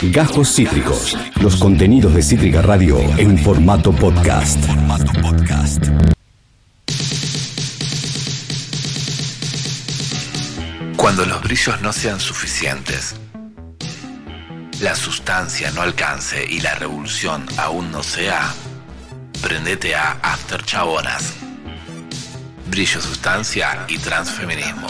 Gajos Cítricos. Los contenidos de Cítrica Radio en formato podcast. Cuando los brillos no sean suficientes, la sustancia no alcance y la revolución aún no sea, prendete a After Chabonas. Brillo, sustancia y transfeminismo.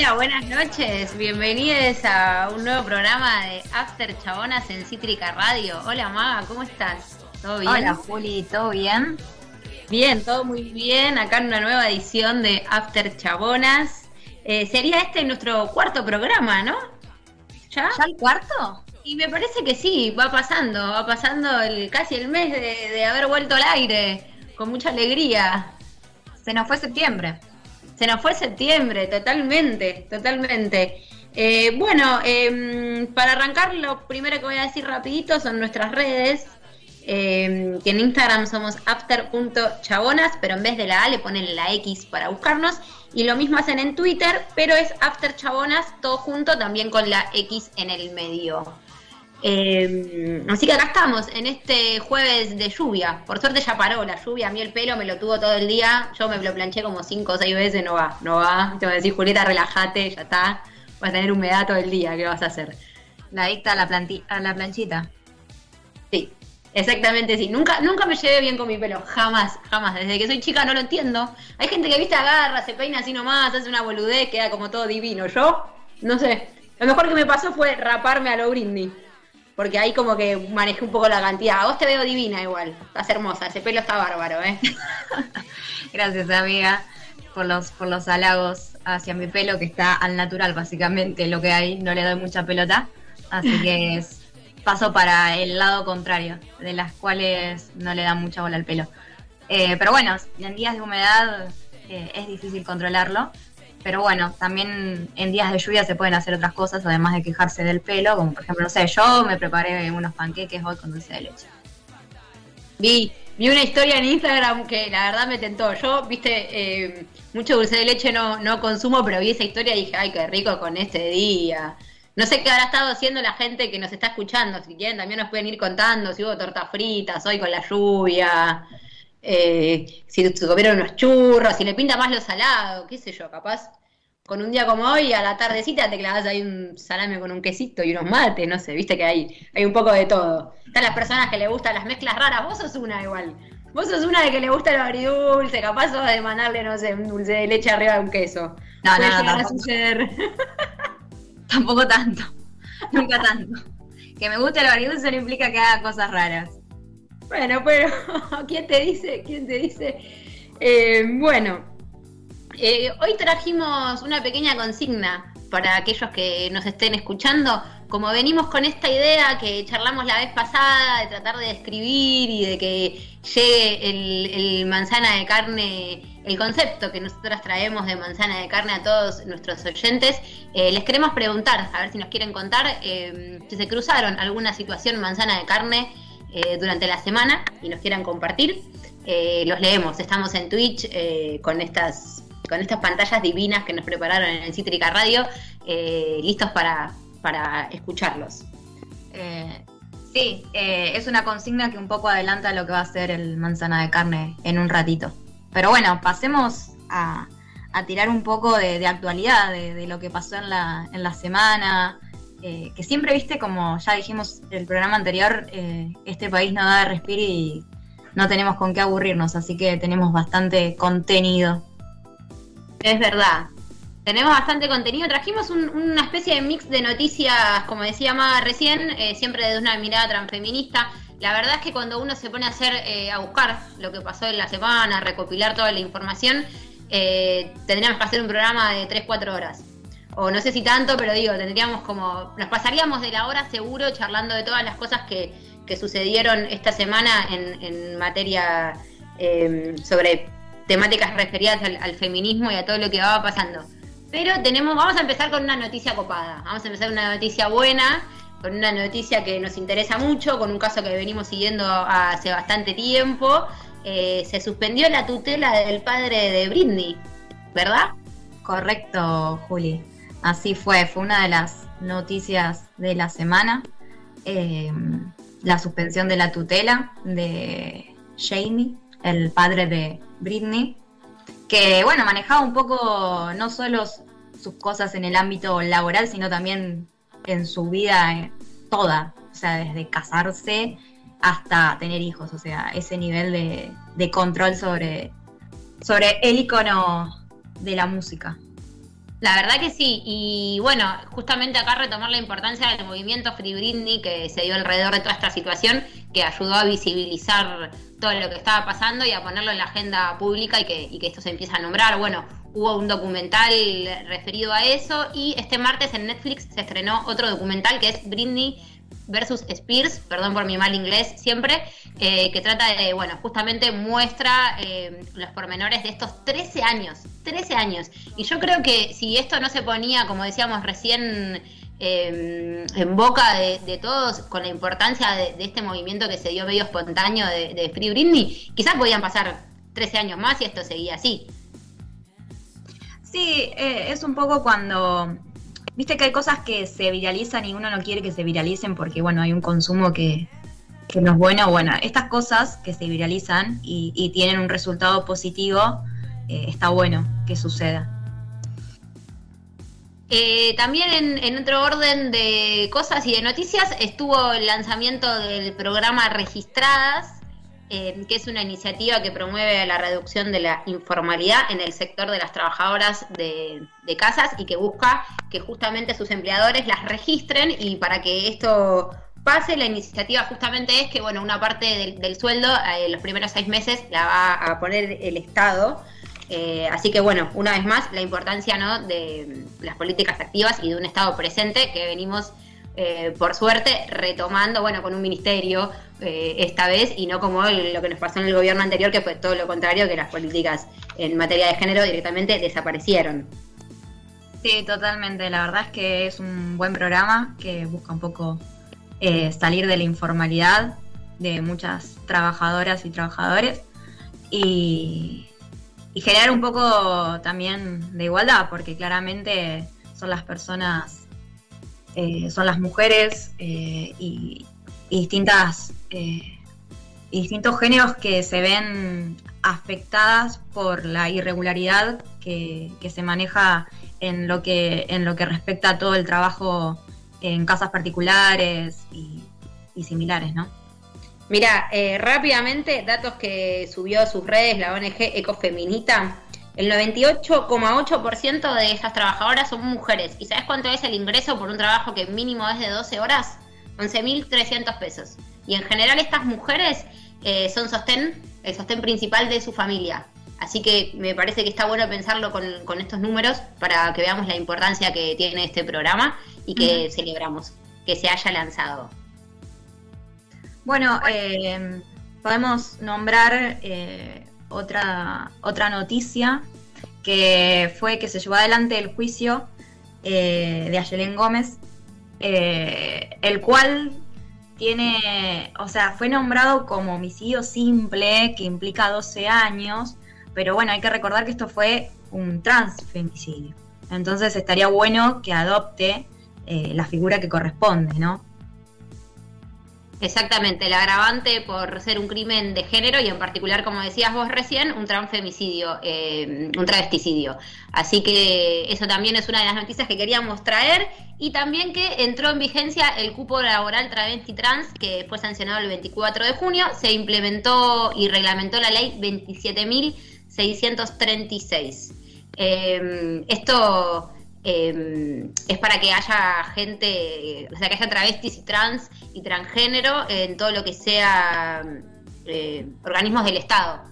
Hola, buenas noches. Bienvenidos a un nuevo programa de After Chabonas en Cítrica Radio. Hola, Maga, ¿cómo estás? ¿Todo bien? Hola Juli, ¿todo bien? Bien, todo muy bien. Acá en una nueva edición de After Chabonas. Eh, sería este nuestro cuarto programa, ¿no? ¿Ya? ¿Ya el cuarto? Y me parece que sí, va pasando, va pasando el, casi el mes de, de haber vuelto al aire, con mucha alegría. Se nos fue septiembre. Se nos fue septiembre, totalmente, totalmente. Eh, bueno, eh, para arrancar, lo primero que voy a decir rapidito son nuestras redes, eh, que en Instagram somos after.chabonas, pero en vez de la A le ponen la X para buscarnos, y lo mismo hacen en Twitter, pero es afterchabonas, todo junto, también con la X en el medio. Eh, así que acá estamos, en este jueves de lluvia. Por suerte ya paró la lluvia, a mí el pelo me lo tuvo todo el día. Yo me lo planché como cinco o seis veces, no va, no va. Te voy a decir, Julieta, relájate, ya está. Vas a tener humedad todo el día, ¿qué vas a hacer? La adicta a la, a la planchita. Sí, exactamente sí. Nunca, nunca me llevé bien con mi pelo, jamás, jamás. Desde que soy chica no lo entiendo. Hay gente que, viste, agarra, se peina así nomás, hace una boludez, queda como todo divino. Yo, no sé. Lo mejor que me pasó fue raparme a lo Britney. Porque ahí como que manejé un poco la cantidad. A vos te veo divina igual. Estás hermosa. Ese pelo está bárbaro, ¿eh? Gracias, amiga, por los, por los halagos hacia mi pelo, que está al natural, básicamente, lo que hay. No le doy mucha pelota. Así que es, paso para el lado contrario, de las cuales no le dan mucha bola al pelo. Eh, pero bueno, en días de humedad eh, es difícil controlarlo. Pero bueno, también en días de lluvia se pueden hacer otras cosas, además de quejarse del pelo, como por ejemplo, no sé, yo me preparé unos panqueques hoy con dulce de leche. Vi, vi una historia en Instagram que la verdad me tentó. Yo, viste, eh, mucho dulce de leche no, no consumo, pero vi esa historia y dije, ay, qué rico con este día. No sé qué habrá estado haciendo la gente que nos está escuchando. Si quieren, también nos pueden ir contando si hubo tortas fritas hoy con la lluvia. Eh, si se comieron unos churros, si le pinta más lo salado, qué sé yo, capaz. Con un día como hoy, a la tardecita te clavas ahí un salame con un quesito y unos mates, no sé, viste que hay, hay un poco de todo. Están las personas que le gustan las mezclas raras, vos sos una igual. Vos sos una de que le gusta lo agridulce, capaz sos de mandarle, no sé, un dulce de leche arriba de un queso. No, Puede no, a tampoco. suceder. Tampoco tanto, nunca tanto. Que me guste el agridulce no implica que haga cosas raras. Bueno, pero ¿quién te dice? ¿Quién te dice? Eh, bueno, eh, hoy trajimos una pequeña consigna para aquellos que nos estén escuchando. Como venimos con esta idea que charlamos la vez pasada de tratar de describir y de que llegue el, manzana de carne, el concepto que nosotros traemos de manzana de carne a todos nuestros oyentes, eh, les queremos preguntar, a ver si nos quieren contar si se cruzaron alguna situación manzana de carne eh, durante la semana y nos quieran compartir. Eh, los leemos, estamos en Twitch eh, con estas con estas pantallas divinas que nos prepararon en Cítrica Radio, listos para, para escucharlos. Sí, es una consigna que un poco adelanta lo que va a ser el manzana de carne en un ratito. Pero bueno, pasemos a, a tirar un poco de, de actualidad, de, de lo que pasó en la, en la semana. Eh, que siempre, viste, como ya dijimos en el programa anterior, eh, este país no da de respirar y no tenemos con qué aburrirnos, así que tenemos bastante contenido. Es verdad. Tenemos bastante contenido. Trajimos una especie de mix de noticias, como decía Maga recién, eh, siempre desde una mirada transfeminista. La verdad es que cuando uno se pone a hacer, eh, a buscar lo que pasó en la semana, a recopilar toda la información, eh, tendríamos que hacer un programa de 3-4 horas. O no sé si tanto, pero digo, tendríamos como. Nos pasaríamos de la hora seguro charlando de todas las cosas que, que sucedieron esta semana en, en materia sobre temáticas referidas al, al, feminismo y a todo lo que va pasando. Pero tenemos, vamos a empezar con una noticia copada. Vamos a empezar con una noticia buena, con una noticia que nos interesa mucho, con un caso que venimos siguiendo hace bastante tiempo. Eh, se suspendió la tutela del padre de Britney, ¿verdad? Correcto, Juli. Así fue, fue una de las noticias de la semana. Eh, la suspensión de la tutela de Jamie, el padre de Britney que bueno, manejaba un poco no solo sus cosas en el ámbito laboral, sino también en su vida eh, toda, o sea, desde casarse hasta tener hijos, o sea, ese nivel de, control sobre, sobre el icono de la música. La verdad que sí, y bueno, justamente acá retomar la importancia del movimiento Free Britney que se dio alrededor de toda esta situación, que ayudó a visibilizar todo lo que estaba pasando y a ponerlo en la agenda pública y que, que esto se empiece a nombrar. Bueno, hubo un documental referido a eso y este martes en Netflix se estrenó otro documental que es Britney versus Spears, perdón por mi mal inglés siempre, eh, que trata de, bueno, justamente muestra eh, los pormenores de estos 13 años, 13 años. Y yo creo que si esto no se ponía, como decíamos recién, Em, en boca de, todos con la importancia de, este movimiento que se dio medio espontáneo de, Free Britney, quizás podían pasar 13 años más y esto seguía así. Sí, eh, es un poco cuando, viste que hay cosas que se viralizan y uno no quiere que se viralicen porque, bueno, hay un consumo que, no es bueno. Bueno, estas cosas que se viralizan y, tienen un resultado positivo, eh, está bueno que suceda. Eh, también en, otro orden de cosas y de noticias estuvo el lanzamiento del programa Registradas, que es una iniciativa que promueve la reducción de la informalidad en el sector de las trabajadoras de, casas y que busca que justamente sus empleadores las registren y para que esto pase, la iniciativa justamente es que, bueno, una parte del, sueldo, eh, los primeros seis meses, la va a poner el Estado eh, así que bueno, una vez más, la importancia ¿no? de las políticas activas y de un Estado presente que venimos, eh, por suerte, retomando, bueno, con un ministerio eh, esta vez y no como lo que nos pasó en el gobierno anterior, que fue todo lo contrario, que las políticas en materia de género directamente desaparecieron. Sí, totalmente. La verdad es que es un buen programa que busca un poco salir de la informalidad de muchas trabajadoras y trabajadores. Y generar un poco también de igualdad, porque claramente son las personas, eh, son las mujeres eh, y, distintas eh, distintos géneros que se ven afectadas por la irregularidad que, se maneja en lo que en lo que respecta a todo el trabajo en casas particulares y, y similares, ¿no? Mira, rápidamente, datos que subió a sus redes la ONG Ecofeminita. El 98,8% de esas trabajadoras son mujeres. ¿Y sabes cuánto es el ingreso por un trabajo que mínimo es de 12 horas? 11.300 pesos. Y en general estas mujeres eh, son sostén, el sostén principal de su familia. Así que me parece que está bueno pensarlo con, estos números para que veamos la importancia que tiene este programa y que celebramos que se haya lanzado. Bueno, eh, podemos nombrar eh, otra, otra noticia que fue que se llevó adelante el juicio eh, de Ayelén Gómez, el cual tiene, o sea, fue nombrado como homicidio simple, que implica 12 años, pero bueno, hay que recordar que esto fue un transfemicidio. Entonces estaría bueno que adopte la figura que corresponde, ¿no? Exactamente, el agravante por ser un crimen de género y en particular, como decías vos recién, un transfemicidio, eh, un travesticidio. Así que eso también es una de las noticias que queríamos traer y también que entró en vigencia el cupo laboral travesti trans que fue sancionado el 24 de junio, se implementó y reglamentó la ley 27.636. Eh, esto eh, es para que haya gente, o sea, que haya travestis y trans y transgénero en todo lo que sea eh, organismos del Estado.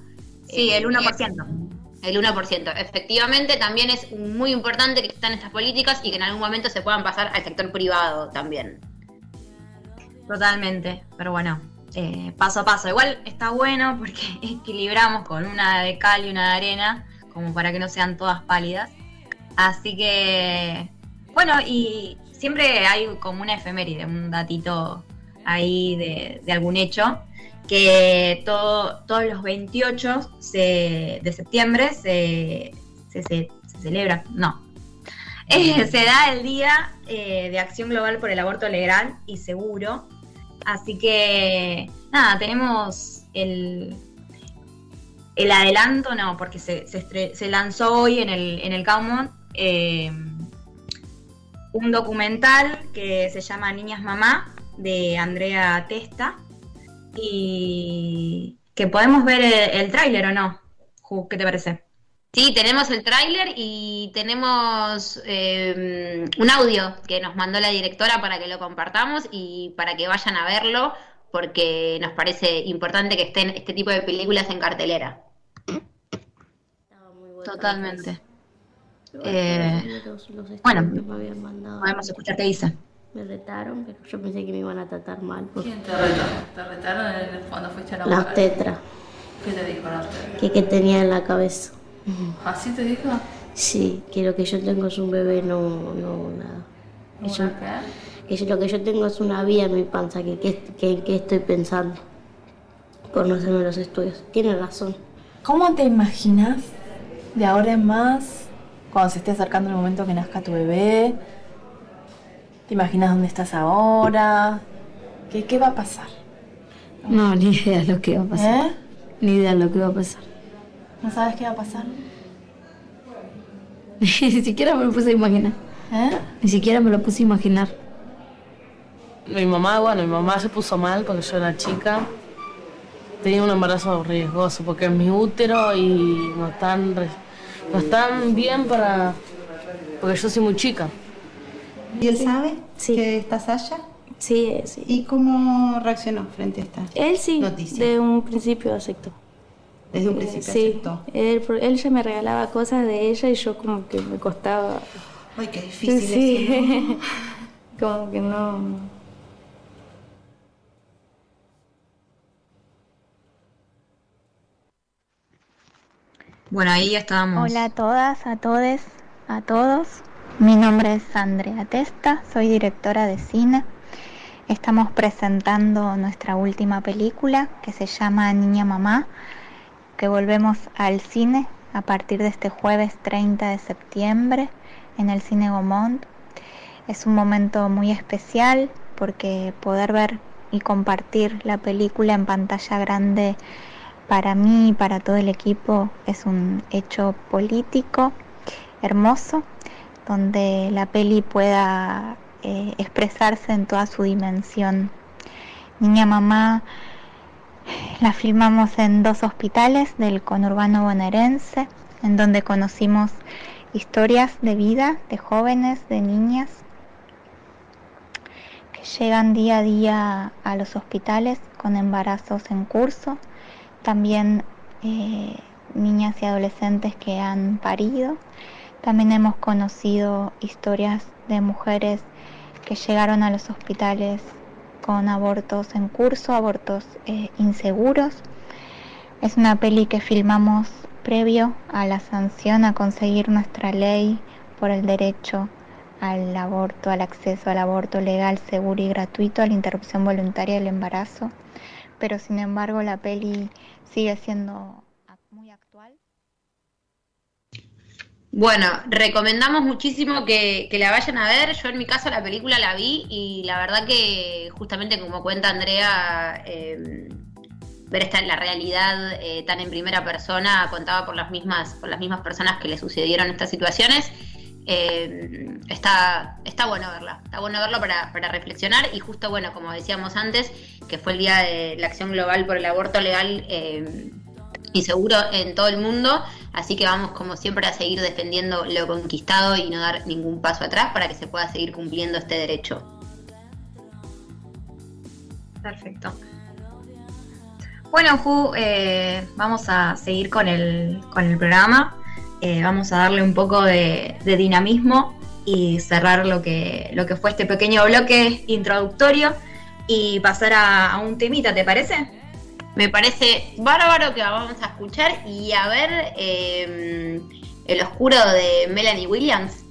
Sí, el 1%. El 1%. Efectivamente, también es muy importante que estén estas políticas y que en algún momento se puedan pasar al sector privado también. Totalmente, pero bueno, eh, paso a paso. Igual está bueno porque equilibramos con una de cal y una de arena, como para que no sean todas pálidas. Así que, bueno, y siempre hay como una efeméride, un datito ahí de, algún hecho, que todo, todos los 28 se- de septiembre se, se, celebra, no, Eh, se da el Día eh, de Acción Global por el Aborto Legal y Seguro. Así que, nada, tenemos el, el adelanto, no, porque se, se, se lanzó hoy en el, en el Gaumont eh, un documental que se llama Niñas Mamá de Andrea Testa y que podemos ver el, el tráiler o no. Ju, ¿Qué te parece? Sí, tenemos el tráiler y tenemos eh, un audio que nos mandó la directora para que lo compartamos y para que vayan a verlo, porque nos parece importante que estén este tipo de películas en cartelera. Totalmente. La. Eh, Los- los bueno, me habían mandado. Podemos escuchar qué dice. Me retaron, pero yo pensé que me iban a tratar mal. Porque ¿Quién te retó? ¿Te retaron cuando fuiste a la las tetras ¿Qué te dijo las tetras? que, que tenía en la cabeza. ¿Así te dijo? Sí, que lo que yo tengo es un bebé, no, no nada. Que yo, que yo- lo que yo tengo es una vía en mi panza, que qué que, que estoy pensando por no hacerme los estudios. Tiene razón. ¿Cómo te imaginas de ahora en más, cuando se esté acercando el momento que nazca tu bebé? ¿Te imaginas dónde estás ahora? ¿Qué, qué va a pasar? No, ni idea de lo que va a pasar. ¿Eh? Ni idea de lo que va a pasar. ¿No sabes qué va a pasar? Ni siquiera me lo puse a imaginar. ¿Eh? Ni siquiera me lo puse a imaginar. Mi mamá, bueno, mi mamá se puso mal cuando yo era chica. Tenía un embarazo riesgoso porque es mi útero y no están, re- no están bien para... Porque yo soy muy chica. ¿Y él sabe Sí. que estás allá? Sí, eh, sí. ¿Y cómo reaccionó frente a esta Él sí, noticia? de un principio aceptó. Desde un Eh, principio sí, aceptó. Él, él ya me regalaba cosas de ella y yo como que me costaba. Ay, qué difícil sí, eso, ¿no? como que no. Bueno, ahí estábamos. Hola a todas, a todes, a todos. Mi nombre es Andrea Testa, soy directora de cine. Estamos presentando nuestra última película que se llama Niña Mamá, que volvemos al cine a partir de este jueves 30 de septiembre en el Cine Gaumont. Es un momento muy especial porque poder ver y compartir la película en pantalla grande para mí y para todo el equipo es un hecho político hermoso, donde la peli pueda eh, expresarse en toda su dimensión. Niña Mamá la filmamos en dos hospitales del conurbano bonaerense, en donde conocimos historias de vida de jóvenes, de niñas que llegan día a día a los hospitales con embarazos en curso también eh, niñas y adolescentes que han parido. También hemos conocido historias de mujeres que llegaron a los hospitales con abortos en curso, abortos eh, inseguros. Es una peli que filmamos previo a la sanción a conseguir nuestra ley por el derecho al aborto, al acceso al aborto legal, seguro y gratuito, a la interrupción voluntaria del embarazo pero sin embargo la peli sigue siendo muy actual. Bueno, recomendamos muchísimo que, que la vayan a ver. Yo en mi caso la película la vi y la verdad que justamente como cuenta Andrea, eh, ver esta la realidad eh, tan en primera persona, contada por las mismas, por las mismas personas que le sucedieron estas situaciones, eh, está, está bueno verla. Está bueno verlo para, para reflexionar y justo bueno, como decíamos antes, que fue el día de la acción global por el aborto legal. eh, y seguro en todo el mundo. Así que vamos como siempre a seguir defendiendo lo conquistado y no dar ningún paso atrás para que se pueda seguir cumpliendo este derecho. Perfecto. Bueno, Ju, eh, vamos a seguir con el, con el programa. Eh, vamos a darle un poco de, dinamismo y cerrar lo que, lo que fue este pequeño bloque introductorio y pasar a, un temita, ¿te parece? Me parece bárbaro que vamos a escuchar y a ver eh, El Oscuro de Melanie Williams.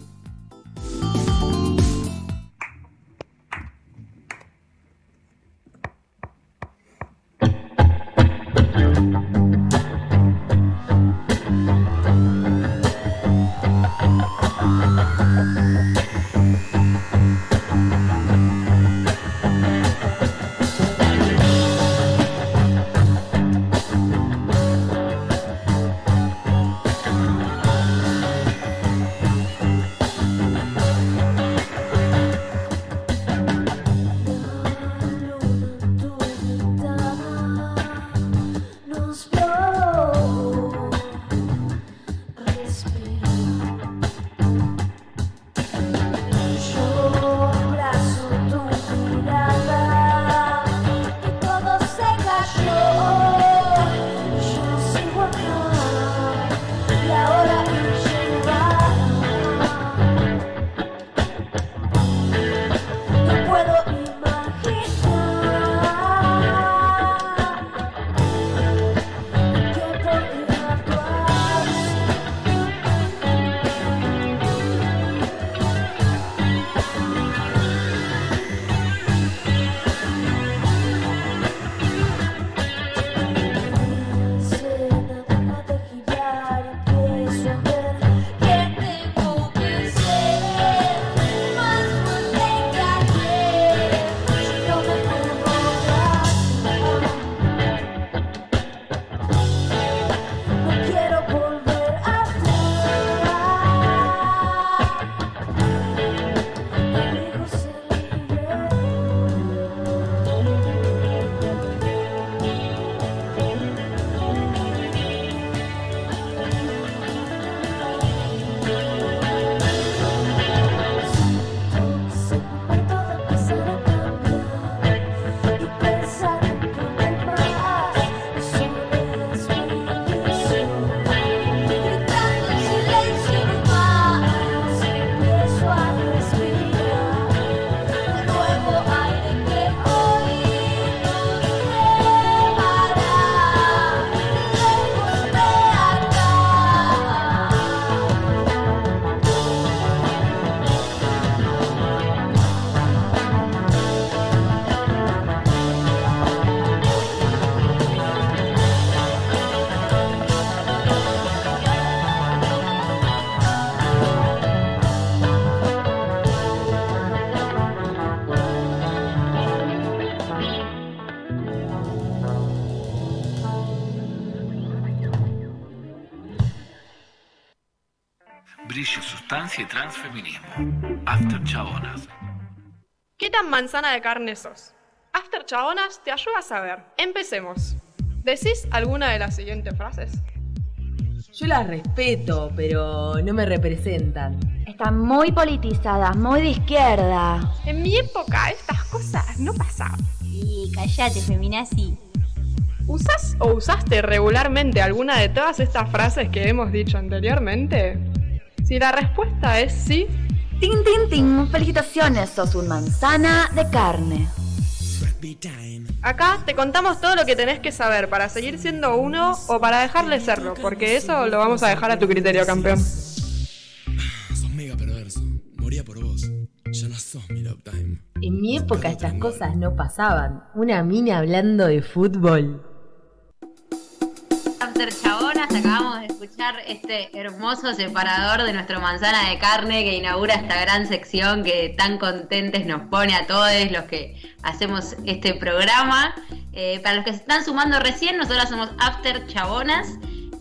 Transfeminismo. After Chabonas. ¿Qué tan manzana de carne sos? After Chabonas te ayuda a saber. Empecemos. ¿Decís alguna de las siguientes frases? Yo las respeto, pero no me representan. Están muy politizadas, muy de izquierda. En mi época estas cosas no pasaban. Y cállate, feminazi. ¿Usás o usaste regularmente alguna de todas estas frases que hemos dicho anteriormente? Si la respuesta es sí, Tin, tin, tin. Felicitaciones, sos un manzana de carne. acá te contamos todo lo que tenés que saber para seguir siendo uno o para dejarle serlo, porque eso lo vamos a dejar a tu criterio, campeón. Sos mega perverso. Moría por vos. Ya no sos mi love time. En mi época estas cosas no pasaban. Una mina hablando de fútbol. After Chabonas, acabamos de este hermoso separador de nuestro manzana de carne que inaugura esta gran sección que tan contentes nos pone a todos los que hacemos este programa. Eh, para los que se están sumando recién, nosotros somos After Chabonas.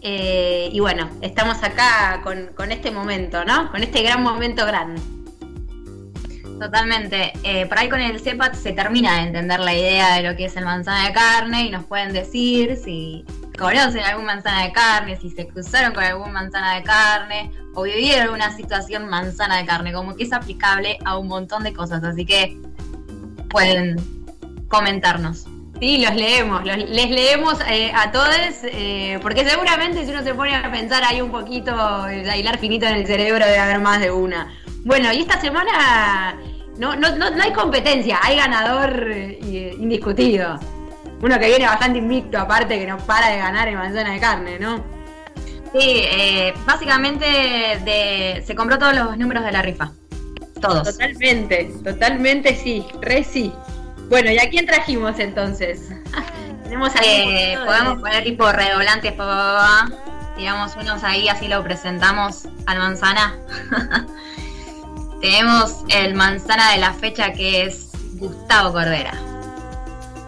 eh, y bueno, estamos acá con, este momento, ¿no? Con este gran momento grande. Totalmente. Eh, por ahí con el CEPAT se termina de entender la idea de lo que es el manzana de carne y nos pueden decir si conocen algún manzana de carne, si se cruzaron con algún manzana de carne o vivieron una situación manzana de carne, como que es aplicable a un montón de cosas, así que pueden comentarnos. Sí, los leemos, les leemos eh, a todos, eh, porque seguramente si uno se pone a pensar hay un poquito, el hilar finito en el cerebro debe haber más de una. Bueno, y esta semana no, no, no, no hay competencia, hay ganador eh, indiscutido. Uno que viene bastante invicto, aparte que no para de ganar en manzana de carne, ¿no? Sí, eh, básicamente de, se compró todos los números de la rifa. Todos. Totalmente, totalmente sí, re sí. Bueno, ¿y a quién trajimos entonces? Tenemos a Eh, podemos poner tipo redoblantes, pa, pa, pa, digamos unos ahí, así lo presentamos al manzana. Tenemos el manzana de la fecha que es Gustavo Cordera.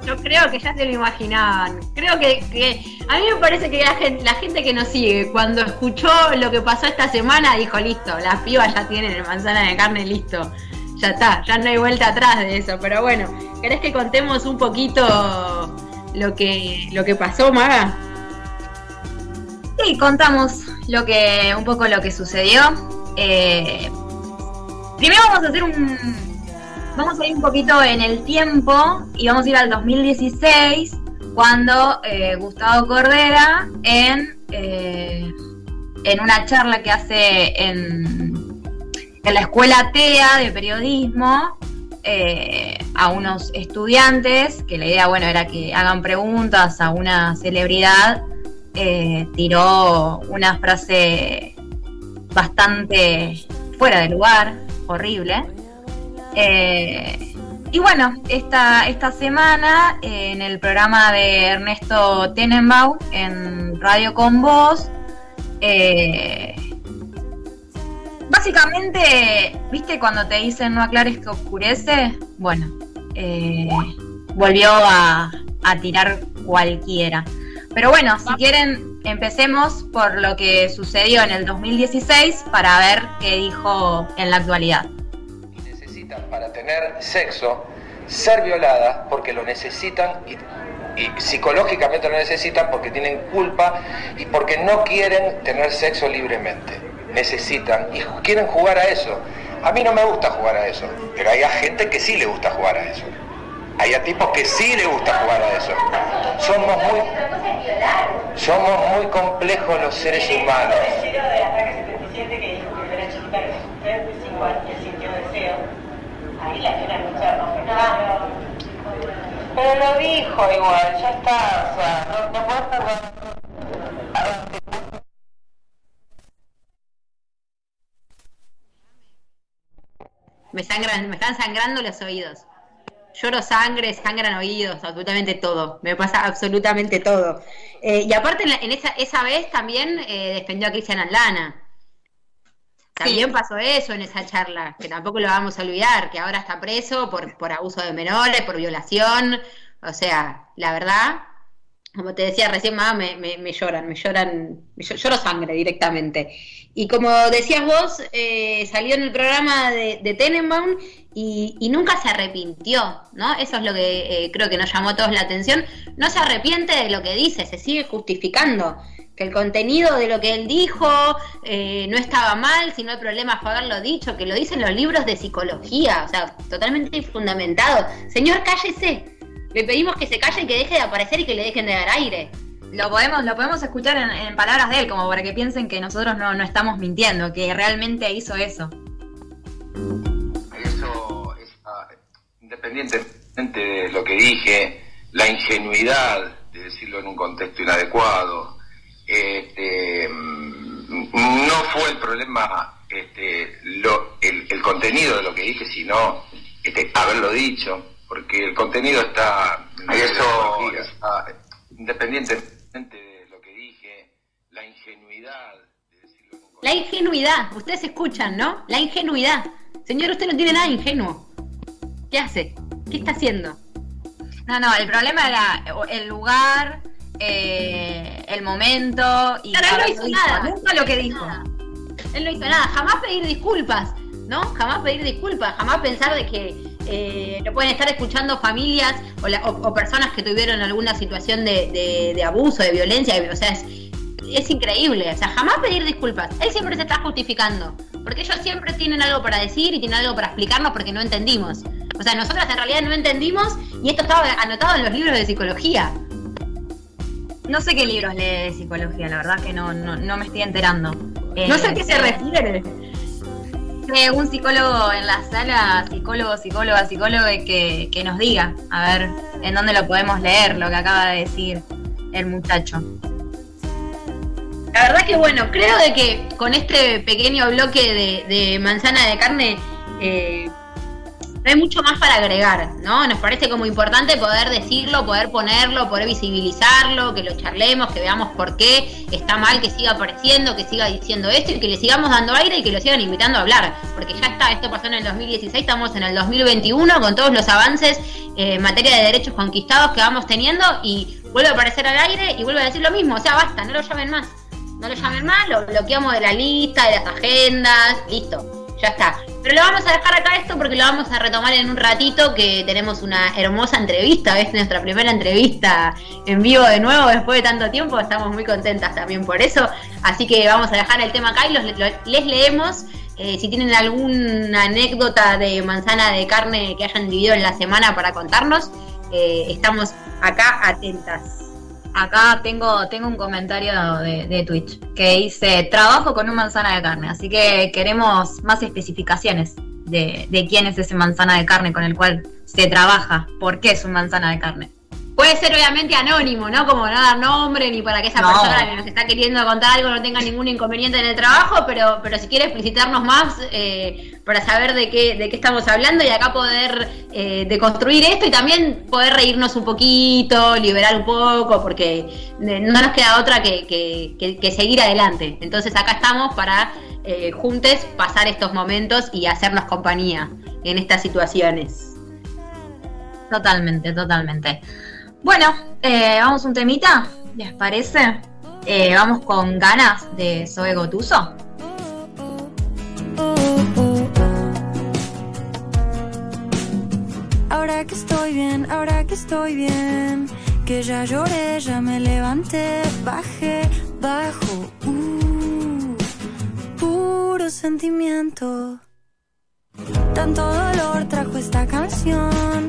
Yo creo que ya se lo imaginaban. Creo que, a mí me parece que la gente, la gente que nos sigue, cuando escuchó lo que pasó esta semana, dijo, listo, las pibas ya tienen el manzana de carne listo. Ya está, ya no hay vuelta atrás de eso. Pero bueno, ¿querés que contemos un poquito lo que, lo que pasó, Maga? Sí, contamos lo que, un poco lo que sucedió. Eh, primero vamos a hacer un. Vamos a ir un poquito en el tiempo y vamos a ir al 2016, cuando eh, Gustavo Cordera, en, eh, en una charla que hace en, la escuela TEA de periodismo, eh, a unos estudiantes, que la idea, bueno, era que hagan preguntas a una celebridad, eh, tiró una frase bastante fuera de lugar, horrible. Eh, y bueno, esta, esta semana eh, en el programa de Ernesto Tenenbaum en Radio Con Voz, eh, básicamente, ¿viste cuando te dicen no aclares que oscurece? Bueno, volvió a tirar cualquiera. Pero bueno, si quieren, empecemos por lo que sucedió en el 2016 para ver qué dijo en la actualidad. Para tener sexo ser violadas porque lo necesitan y, y psicológicamente lo necesitan porque tienen culpa y porque no quieren tener sexo libremente. Necesitan y quieren jugar a eso. A mí no me gusta jugar a eso, pero hay a gente que sí le gusta jugar a eso. Hay a tipos que sí le gusta jugar a eso. Somos muy, somos muy complejos los seres humanos. Pero lo dijo igual, ya está, o sea, no, no perder. Me, sangran, me están sangrando los oídos. Lloro sangre, sangran oídos, absolutamente todo. Me pasa absolutamente todo. Eh, y aparte, en, la- en esa, esa vez también eh, defendió a Cristian Aldana. También pasó eso en esa charla, que tampoco lo vamos a olvidar, que ahora está preso por, por abuso de menores, por violación. O sea, la verdad, como te decía recién, mamá, me, me- me lloran, me lloran, me llo- lloro sangre directamente. Y como decías vos, eh, salió en el programa de, de Tenenbaum y, y nunca se arrepintió, ¿no? Eso es lo que eh, creo que nos llamó a todos la atención. No se arrepiente de lo que dice, se sigue justificando. Que el contenido de lo que él dijo eh, no estaba mal, si no el problema fue haberlo dicho, que lo dicen los libros de psicología, o sea, totalmente fundamentado. Señor, cállese. Le pedimos que se calle y que deje de aparecer y que le dejen de dar aire. Lo podemos, lo podemos escuchar en, en palabras de él, como para que piensen que nosotros no, no estamos mintiendo, que realmente hizo eso. Eso es ah, independientemente de lo que dije, la ingenuidad de decirlo en un contexto inadecuado, este, no fue el problema este, lo- el, el contenido de lo que dije, sino este, haberlo dicho, porque el contenido está eso independientemente de lo que dije, la ingenuidad La ingenuidad, ustedes escuchan, ¿no? La ingenuidad. Señor, usted no tiene nada ingenuo. ¿Qué hace? ¿Qué está haciendo? No, no, el problema era el lugar, eh, el momento y Claro, él no hizo nada. nunca lo que dijo. Él no hizo nada, jamás pedir disculpas, ¿no? Jamás pedir disculpas, jamás pensar de que eh, lo pueden estar escuchando familias o, la- o- o personas que tuvieron alguna situación de, de- de abuso, de violencia, o sea, es, es increíble, o sea, jamás pedir disculpas, él siempre se está justificando, porque ellos siempre tienen algo para decir y tienen algo para explicarnos porque no entendimos. O sea, nosotras en realidad no entendimos y esto estaba anotado en los libros de psicología. No sé qué libros lee de psicología, la verdad que no, no, no me estoy enterando. No sé a qué se refiere. Eh, un psicólogo en la sala, psicólogo, psicóloga, psicólogo, que, que nos diga, a ver, en dónde lo podemos leer, lo que acaba de decir el muchacho. La verdad que bueno, creo de que con este pequeño bloque de, de manzana de carne eh, hay mucho más para agregar, ¿no? Nos parece como importante poder decirlo, poder ponerlo, poder visibilizarlo, que lo charlemos, que veamos por qué está mal que siga apareciendo, que siga diciendo esto y que le sigamos dando aire y que lo sigan invitando a hablar, porque ya está, esto pasó en el 2016, estamos en el 2021 con todos los avances eh, en materia de derechos conquistados que vamos teniendo y vuelve a aparecer al aire y vuelve a decir lo mismo, o sea, basta, no lo llamen más. No lo llamen más, lo bloqueamos de la lista, de las agendas, listo, ya está. Pero lo vamos a dejar acá esto porque lo vamos a retomar en un ratito que tenemos una hermosa entrevista, es nuestra primera entrevista en vivo de nuevo después de tanto tiempo, estamos muy contentas también por eso, así que vamos a dejar el tema acá y los, lo- les leemos. Eh, si tienen alguna anécdota de manzana de carne que hayan vivido en la semana para contarnos, eh, estamos acá atentas. Acá tengo, tengo un comentario de, Twitch que dice, trabajo con un manzana de carne, así que queremos más especificaciones de, de quién es ese manzana de carne con el cual se trabaja, por qué es un manzana de carne. Puede ser obviamente anónimo, ¿no? Como no dar nombre ni para que esa No. persona que nos está queriendo contar algo no tenga ningún inconveniente en el trabajo, pero, pero si quiere explicitarnos más eh, para saber de qué, de qué estamos hablando y acá poder eh, deconstruir esto y también poder reírnos un poquito, liberar un poco, porque eh, no nos queda otra que, que- que- que seguir adelante. Entonces acá estamos para eh, juntes pasar estos momentos y hacernos compañía en estas situaciones. Totalmente, totalmente. Bueno, eh, vamos un temita, ¿les parece? Eh, vamos con ganas de Zoe Gotuso. Ahora que estoy bien, ahora que estoy bien, que ya lloré, ya me levanté, bajé, bajo, uh, puro sentimiento. Tanto dolor trajo esta canción,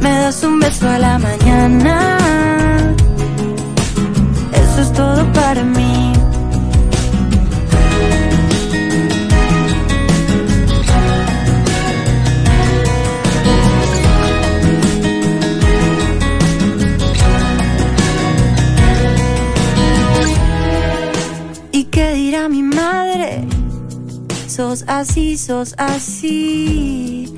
Me das un beso a la mañana. Eso es todo para mí. ¿Y qué dirá mi madre? Sos así, sos así.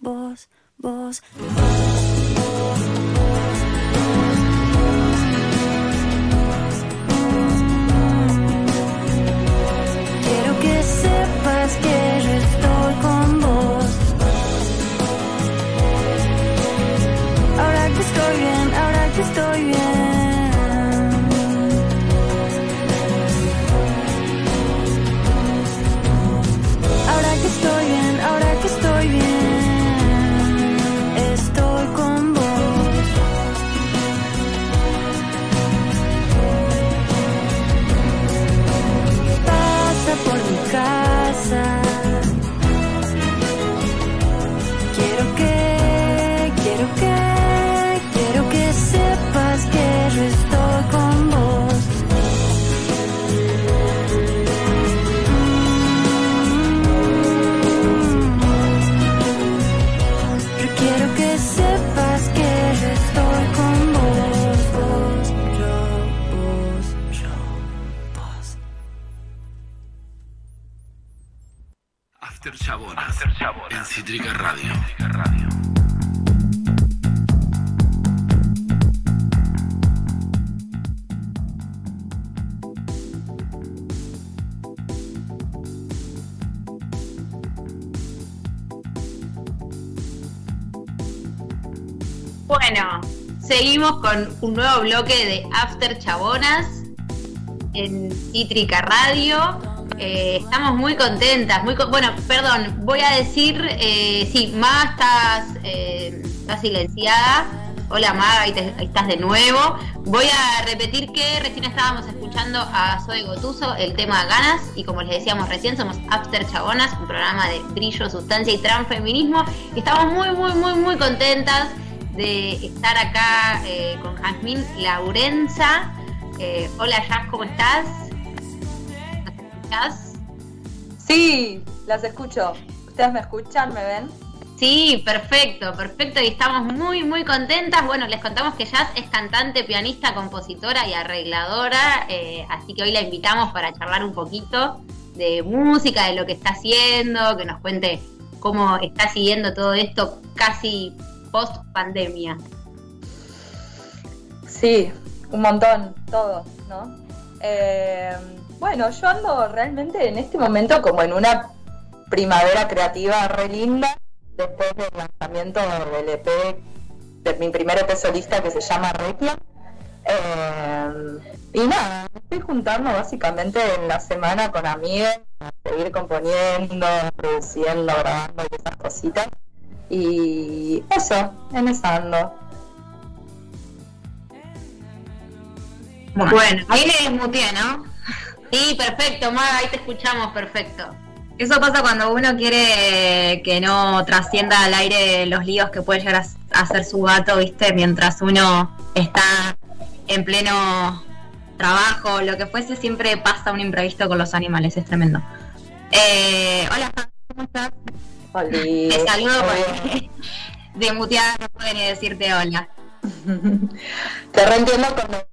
vos. Quiero En Cítrica Radio. Bueno, seguimos con un nuevo bloque de After Chabonas en Cítrica Radio. Eh, estamos muy contentas, muy con- bueno, perdón, voy a decir, eh, sí, Ma, estás, eh, silenciada. Hola Ma, ahí, te- estás de nuevo. Voy a repetir que recién estábamos escuchando a Zoe Gotuso el tema Ganas y como les decíamos recién somos After Chabonas, un programa de brillo, sustancia y transfeminismo. Estamos muy, muy, muy, muy contentas de estar acá eh, con Jazmín Laurenza. Hola Jazz, ¿cómo estás? Sí, las escucho. ¿Ustedes me escuchan? ¿Me ven? Sí, perfecto, perfecto. Y estamos muy, muy contentas. Bueno, les contamos que Jazz es cantante, pianista, compositora y arregladora. eh, así que hoy la invitamos para charlar un poquito de música, de lo que está haciendo, que nos cuente cómo está siguiendo todo esto casi post pandemia. Sí, un montón, todo, ¿no? Eh, bueno, yo ando realmente en este momento como en una primavera creativa re linda, después del lanzamiento del EP, de mi primer EP solista que se llama Requiem. Eh, y nada, estoy juntando básicamente en la semana con amigas a seguir componiendo, produciendo, grabando y esas cositas. Y eso, en esa ando. Bueno, ahí le desmuteé, ¿no? Sí, perfecto, Maga, ahí te escuchamos, perfecto. Eso pasa cuando uno quiere que no trascienda al aire los líos que puede llegar a hacer su gato, ¿viste? Mientras uno está en pleno trabajo, lo que fuese, siempre pasa un imprevisto con los animales, es tremendo. Eh, hola, ¿cómo estás? Te saludo porque de muteada no puede ni decirte hola. Te reentiendo gato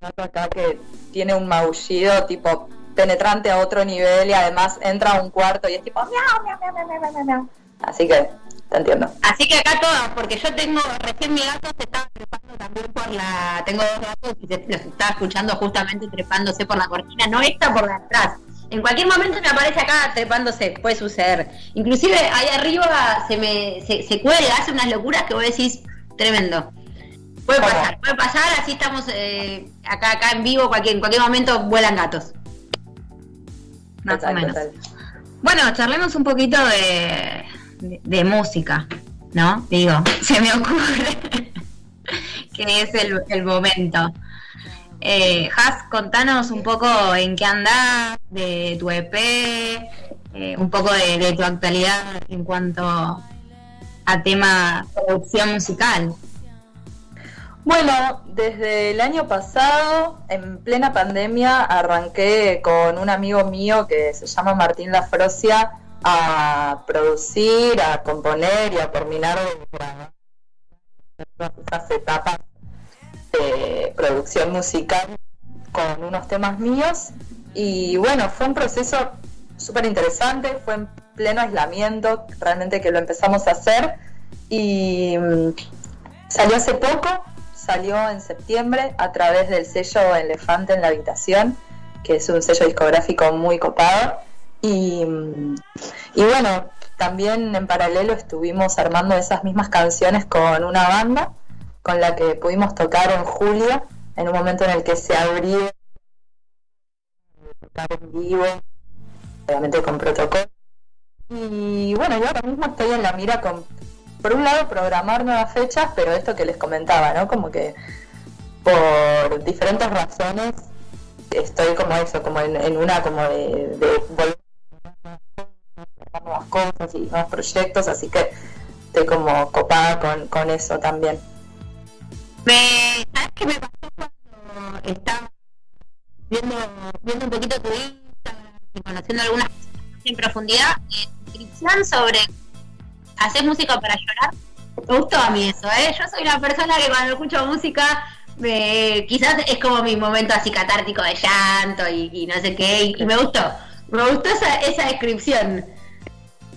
acá que tiene un maullido tipo penetrante a otro nivel y además entra a un cuarto y es tipo miau. Así que te entiendo. Así que acá todas, porque yo tengo, recién mi gato se estaba trepando también por la, tengo dos gatos y se, los estaba escuchando justamente trepándose por la cortina, no esta por la atrás. En cualquier momento me aparece acá trepándose, puede suceder. Inclusive ahí arriba se me, se, se cuelga, hace unas locuras que vos decís, tremendo. Puede pasar, puede pasar, así estamos eh, acá, acá en vivo, cualquier, en cualquier momento vuelan gatos. Más Total, o menos. total. Bueno, charlemos un poquito de, de, de música, ¿no? Digo, se me ocurre que es el, el momento. Eh, Has, contanos un poco en qué andás, de tu EP, eh, un poco de, de tu actualidad en cuanto a tema producción musical. Bueno, desde el año pasado, en plena pandemia, arranqué con un amigo mío que se llama Martín Lafrosia, a producir, a componer y a terminar de grabar todas esas etapas de producción musical con unos temas míos. Y bueno, fue un proceso súper interesante, fue en pleno aislamiento, realmente que lo empezamos a hacer. Y mm, salió hace poco, salió en septiembre a través del sello Elefante en la Habitación, que es un sello discográfico muy copado. Y, y bueno, también en paralelo estuvimos armando esas mismas canciones con una banda con la que pudimos tocar en julio, en un momento en el que se abrió en vivo, obviamente con protocolo. Y bueno, yo ahora mismo estoy en la mira con, por un lado, programar nuevas fechas, pero esto que les comentaba, ¿no? Como que por diferentes razones estoy como eso, como en, en una como de, de volver a nuevas cosas y nuevos proyectos, así que estoy como copada con, con eso también. Me, ¿Sabes qué me pasó cuando estaba viendo, viendo un poquito tu Instagram y conociendo algunas en profundidad? Eh, descripción sobre hacer música para llorar. Me gustó a mí eso, ¿eh? Yo soy una persona que cuando escucho música me, quizás es como mi momento así catártico de llanto y, no sé qué, y, me gustó. Me gustó esa, esa descripción.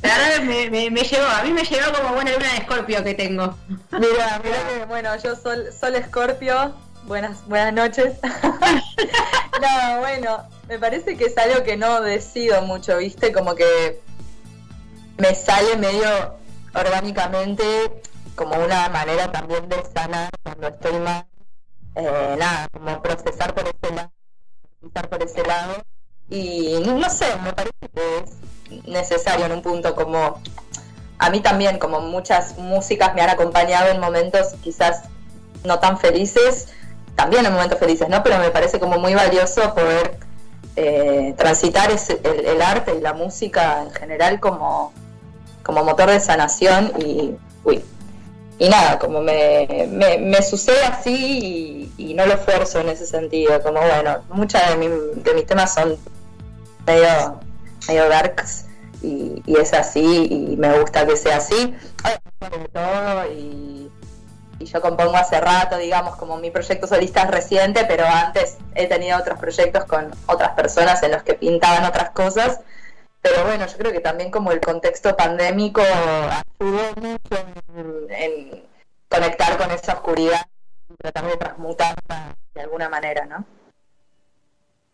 La verdad me, me llevó, a mí me llevó como buena luna de escorpio que tengo. Mira, mira que bueno, yo sol, sol Escorpio, buenas, buenas noches. no, bueno, me parece que es algo que no decido mucho, viste, como que me sale medio orgánicamente como una manera también de sanar cuando estoy mal. Eh, nada, como procesar por ese lado, por ese lado. Y no sé, me parece que es necesario en un punto como a mí también, como muchas músicas me han acompañado en momentos quizás no tan felices, también en momentos felices, ¿no? Pero me parece como muy valioso poder eh, transitar ese- el, el arte y la música en general como, como motor de sanación y, uy, y nada, como me, me, sucede así y, no lo esfuerzo en ese sentido, como bueno, muchas de, mi- de mis temas son medio, medio darks y, y es así y me gusta que sea así. Y, y yo compongo hace rato, digamos, como mi proyecto solista es reciente, pero antes he tenido otros proyectos con otras personas en los que pintaban otras cosas. Pero bueno, yo creo que también como el contexto pandémico ayudó mucho en, conectar con esa oscuridad y tratar de transmutarla de alguna manera, ¿no?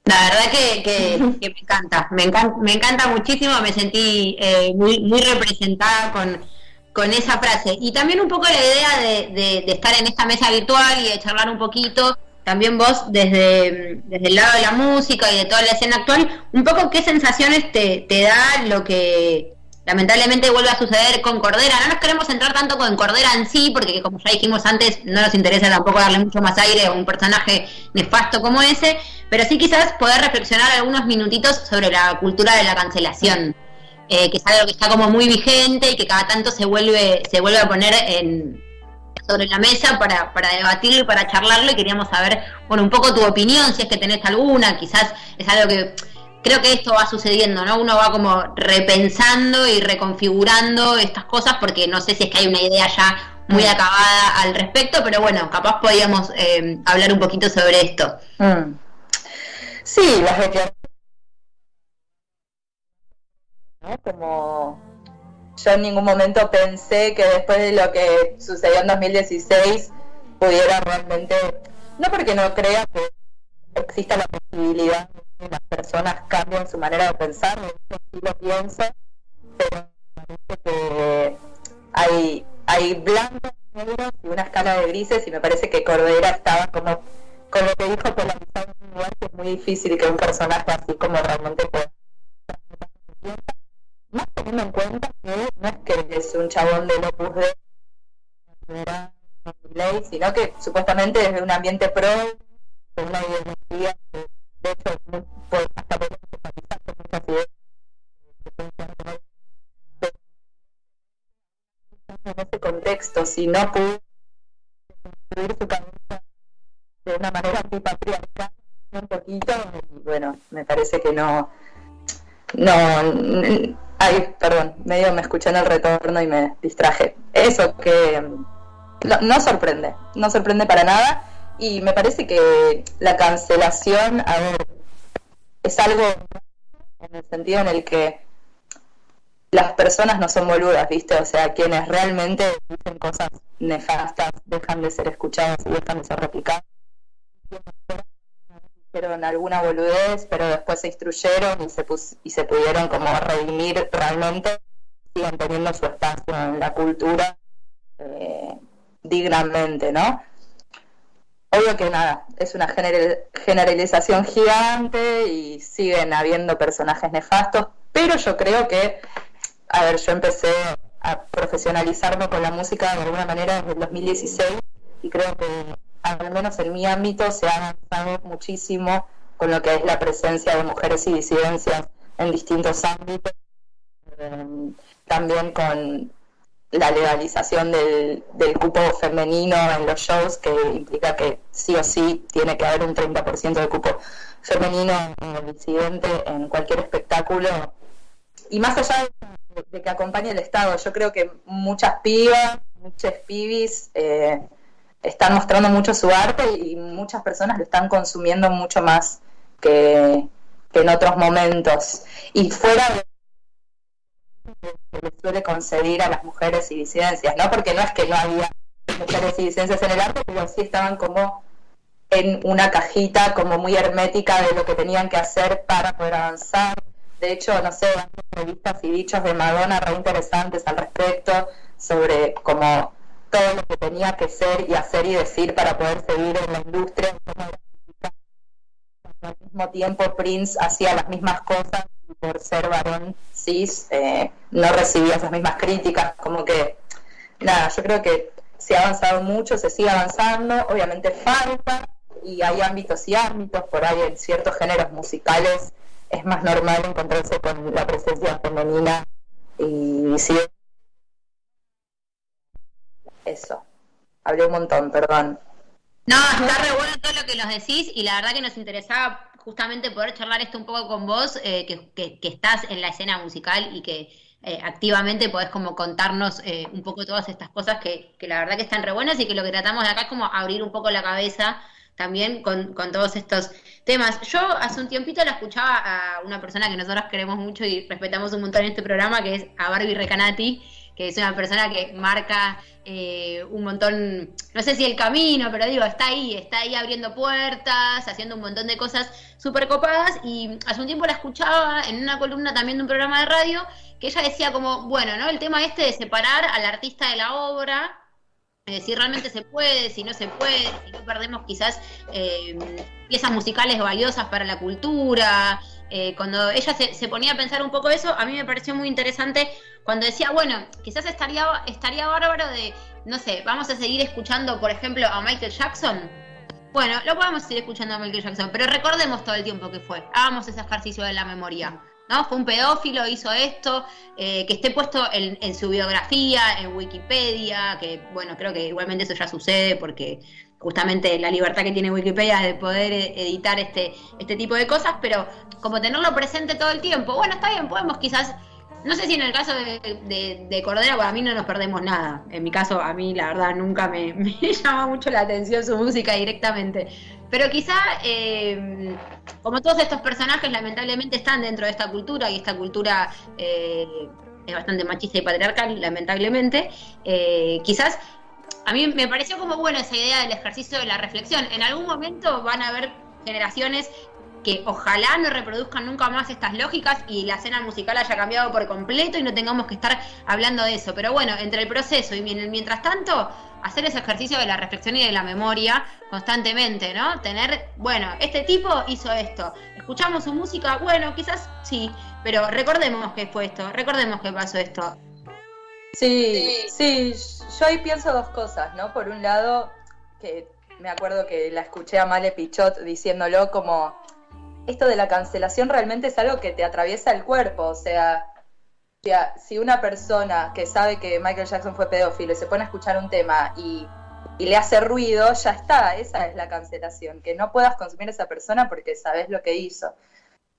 La verdad que, que- que me encanta, me encanta, me encanta muchísimo, me sentí eh, muy, representada con, con esa frase. Y también un poco la idea de, de- de estar en esta mesa virtual y de charlar un poquito, también vos desde, desde el lado de la música y de toda la escena actual, un poco qué sensaciones te, te da lo que lamentablemente vuelve a suceder con Cordera. No nos queremos centrar tanto con Cordera en sí, porque como ya dijimos antes, no nos interesa tampoco darle mucho más aire a un personaje nefasto como ese, pero sí quizás poder reflexionar algunos minutitos sobre la cultura de la cancelación, eh, que es algo que está como muy vigente y que cada tanto se vuelve, se vuelve a poner en, sobre la mesa para, para debatirlo y para charlarlo y queríamos saber, bueno, un poco tu opinión, si es que tenés alguna, quizás es algo que creo que esto va sucediendo, ¿no? Uno va como repensando y reconfigurando estas cosas porque no sé si es que hay una idea ya muy acabada al respecto, pero bueno, capaz podíamos eh, hablar un poquito sobre esto. Mm. Sí, las declaraciones. ¿no? Como yo en ningún momento pensé que después de lo que sucedió en 2016 pudiera realmente, no porque no crea que exista la posibilidad de que las personas cambien su manera de pensar, hecho sí lo pienso, pero hay, hay blancos, negros y una escala de grises y me parece que Cordera estaba como con lo que dijo polarizado en un lugar que es muy difícil que un personaje así como realmente pueda más teniendo en cuenta que no es que es un chabón del Opus Dei ley, sino que supuestamente es de un ambiente pro con una ideología de hecho no- por- hasta podemos empatizar con muchas ideas en ese contexto si no pudo construir su cabeza de una manera antipatriarcal un poquito y bueno me parece que no no Ay, perdón, medio me escuché en el retorno y me distraje. Eso que mm, no, no sorprende, no sorprende para nada. Y me parece que la cancelación, a es algo en el sentido en el que las personas no son boludas, ¿viste? O sea, quienes realmente dicen cosas nefastas dejan de ser escuchados y dejan de ser replicados. Hicieron alguna boludez, pero después se instruyeron y se, pus- y se pudieron como redimir realmente, siguen teniendo su espacio en la cultura eh, dignamente, ¿no? Obvio que nada, es una general- generalización gigante y siguen habiendo personajes nefastos, pero yo creo que, a ver, yo empecé a profesionalizarme con la música de alguna manera desde el 2016 y creo que al menos en mi ámbito se ha avanzado muchísimo con lo que es la presencia de mujeres y disidencias en distintos ámbitos, Eh, también con la legalización del, del cupo femenino en los shows, que implica que sí o sí tiene que haber un 30% de cupo femenino eh, disidente en cualquier espectáculo. Y más allá de, que acompañe el Estado, yo creo que muchas pibas, muchos pibis eh, están mostrando mucho su arte y muchas personas lo están consumiendo mucho más que, que en otros momentos. Y fuera de que le suele conceder a las mujeres y disidencias, ¿no? Porque no es que no había mujeres y disidencias en el arte, pero sí estaban como en una cajita como muy hermética de lo que tenían que hacer para poder avanzar. De hecho, no sé, hay entrevistas y dichos de Madonna re interesantes al respecto sobre como todo lo que tenía que ser y hacer y decir para poder seguir en la industria. al mismo tiempo Prince hacía las mismas cosas y por ser varón cis eh, no recibía esas mismas críticas, como que nada, yo creo que se ha avanzado mucho, se sigue avanzando, obviamente falta y hay ámbitos y ámbitos, por ahí en ciertos géneros musicales es más normal encontrarse con la presencia femenina y sí, eso, hablé un montón, perdón. No, está re bueno todo lo que nos decís y la verdad que nos interesaba justamente poder charlar esto un poco con vos, eh, que, que- estás en la escena musical y que eh, activamente podés como contarnos eh, un poco todas estas cosas que, que la verdad que están re buenas y que lo que tratamos de acá es como abrir un poco la cabeza también con, con todos estos temas. Yo hace un tiempito la escuchaba a una persona que nosotros queremos mucho y respetamos un montón en este programa, que es a Barbie Recanati, que es una persona que marca eh, un montón, no sé si el camino, pero digo, está ahí, está ahí abriendo puertas, haciendo un montón de cosas súper copadas y hace un tiempo la escuchaba en una columna también de un programa de radio que ella decía como, bueno, ¿no? El tema este de separar al artista de la obra, si realmente se puede, si no se puede, si no perdemos quizás eh, piezas musicales valiosas para la cultura. Eh, cuando ella se, se ponía a pensar un poco eso, a mí me pareció muy interesante cuando decía, bueno, quizás estaría, estaría bárbaro de, no sé, vamos a seguir escuchando, por ejemplo, a Michael Jackson. Bueno, lo podemos seguir escuchando a Michael Jackson, pero recordemos todo el tiempo que fue. Hagamos ese ejercicio de la memoria. ¿no? Fue un pedófilo, hizo esto, eh, que esté puesto en, en su biografía, en Wikipedia, que bueno, creo que igualmente eso ya sucede porque justamente la libertad que tiene Wikipedia de poder eh, editar este, este tipo de cosas, pero como tenerlo presente todo el tiempo, bueno, está bien, podemos quizás, no sé si en el caso de, de, de Cordera, mí no nos perdemos nada, en mi caso a mí la verdad nunca me, me llama mucho la atención su música directamente, pero quizá, eh, como todos estos personajes, lamentablemente están dentro de esta cultura y esta cultura eh, es bastante machista y patriarcal, lamentablemente, quizás a mí me pareció como bueno esa idea del ejercicio de la reflexión. En algún momento van a haber generaciones que ojalá no reproduzcan nunca más estas lógicas y la escena musical haya cambiado por completo y no tengamos que estar hablando de eso. Pero bueno, entre el proceso y mientras tanto, hacer ese ejercicio de la reflexión y de la memoria constantemente, ¿no? Tener, bueno, este tipo hizo esto, escuchamos su música, bueno, quizás sí, pero recordemos que fue esto, recordemos que pasó esto. Sí, sí, yo ahí pienso dos cosas, ¿no? Por un lado, que me acuerdo que la escuché a Male Pichot diciéndolo como, esto de la cancelación realmente es algo que te atraviesa el cuerpo, o sea, si una persona que sabe que Michael Jackson fue pedófilo y se pone a escuchar un tema y, y le hace ruido, ya está, esa es la cancelación, que no puedas consumir a esa persona porque sabes lo que hizo.